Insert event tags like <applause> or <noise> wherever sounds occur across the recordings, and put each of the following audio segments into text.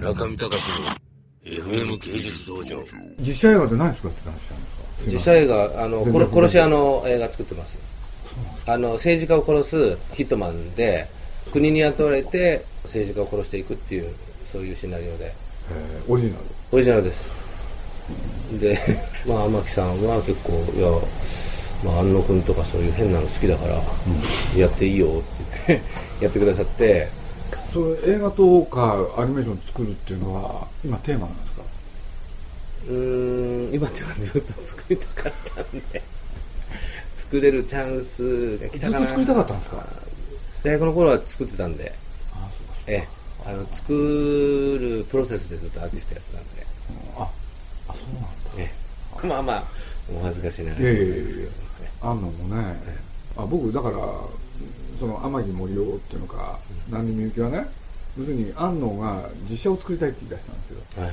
中見隆の FM 芸術道場。実写映画で何作ってたんですか？実写映画あの殺殺し屋の映画作ってます。あの政治家を殺すヒットマンで国に雇われて政治家を殺していくっていうそういうシナリオで。えーオリジナル？オリジナルです。でまあ天木さんは結構いやまあ安野君とかそういう変なの好きだから、やっていいよって言ってやってくださってそれ映画とかアニメーション作るっていうのは今テーマなんですか？うーん今っていうかずっと作りたかったんで。<laughs> 作れるチャンスが来たかな。ずっと作りたかったんですか？大学の頃は作ってたんで。あそうかええ。あの作るプロセスでずっとアーティストやってたんで。ああそうなんだ。ええ。まあまあお恥ずかしいながらいやいやいやですけどあんのもね、あ僕だからその天城森夫っていうのか、何みゆきはね要するに安野が実写を作りたいって言い出したんですよ。はい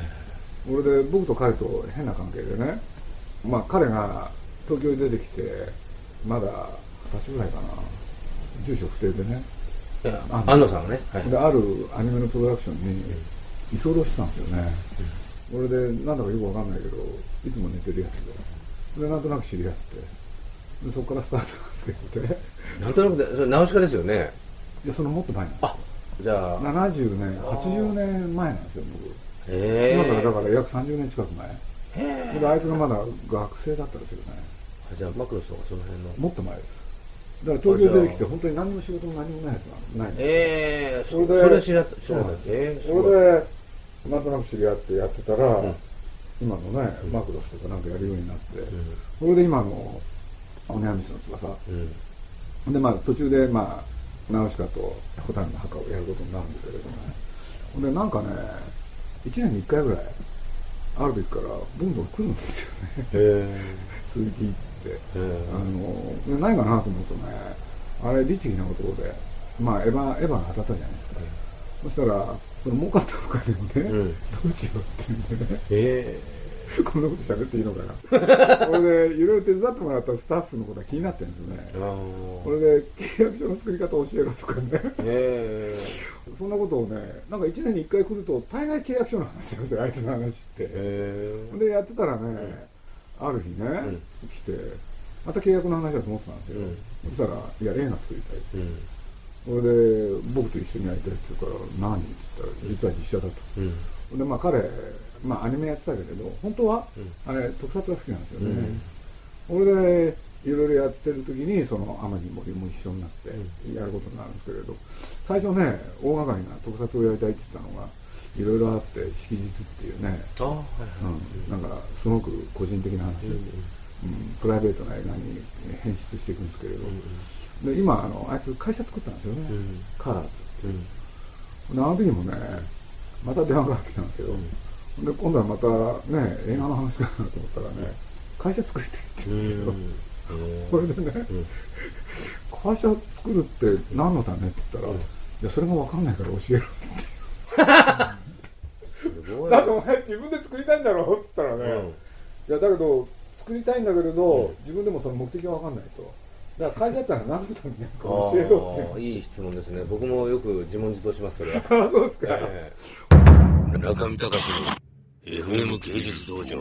俺で僕と彼と変な関係でねまあ彼が東京に出てきてまだ二十歳ぐらいかな。住所不定でね。安野さんはね、はい。であるアニメのプロダクションに居候してたんですよね、俺でなんだかよくわかんないけどいつも寝てるやつで。でなんとなく知り合って。でそこからスタートなんですけどね。なんとなくでそれナウシカですよね。でそのもっと前なんですあじゃあ。70年80年前なんですよ僕。へ今からだえから約30年近く前。であいつがまだ学生だったんですよね。じゃあマクロスとかその辺の。もっと前です。だから東京出てきて本当に何にも仕事も何もないやつがない。んですええそれでそれ知ら知そうらなんいですええすごい。それでなんとなく知り合ってやってたら、ん。今のね、マクロスとかなんかやるようになって、それで今の「おねやみしの翼」うん。でまあ途中でまあナウシカと蛍の墓をやることになるんですけれどもね。ほんでなんかね1年に1回ぐらいある時からどんどん来るんですよね。鈴木 <laughs> っつって。へあえのでないかなと思うとねあれ律儀なことでまあエヴァエヴァが当たったじゃないですか、そしたらその儲かったのかでもね、うん。どうしようっていうんでね。え <laughs> こんなこと喋っていいのかな。<laughs> それでいろいろ手伝ってもらったスタッフのことが気になってるんですよね。これで契約書の作り方を教えろとかね。<laughs> ええそんなことをねなんか1年に1回来ると大概契約書の話なんですよあいつの話って。ええでやってたらね、ある日ね、来てまた契約の話だと思ってたんですよ、そしたら「いや映画作りたい」うん。それで僕と一緒にやりたいって言うから何？って言ったら実は実写だと、うん。でまあ彼、まあ、アニメやってたけれど本当は、あれ特撮が好きなんですよね、それでいろいろやってる時にその天城森も一緒になってやることになるんですけれど最初ね大掛かりな特撮をやりたいって言ったのがいろいろあって色実っていうね、あはいはい。うん、なんかすごく個人的な話。で、うん。プライベートな映画に変質していくんですけれど、で今あのあいつ会社作ったんですよね、ん。カラーズっていう。あの時もねまた電話がかかってきたんですよ、で今度はまたね映画の話かなと思ったらね会社作りたいって言うんですよ、えそれでね、会社作るって何のためって言ったら、いやそれが分かんないから教えろえすごい。だってお前自分で作りたいんだろって言ったらね、うん。いやだけど作りたいんだけれど、自分でもその目的が分かんないと。だから会社やったら何のためにか教えろって。いい質問ですね。僕もよく自問自答しますそれは。<laughs> あそうですか、え。中見隆の FM 芸術道場。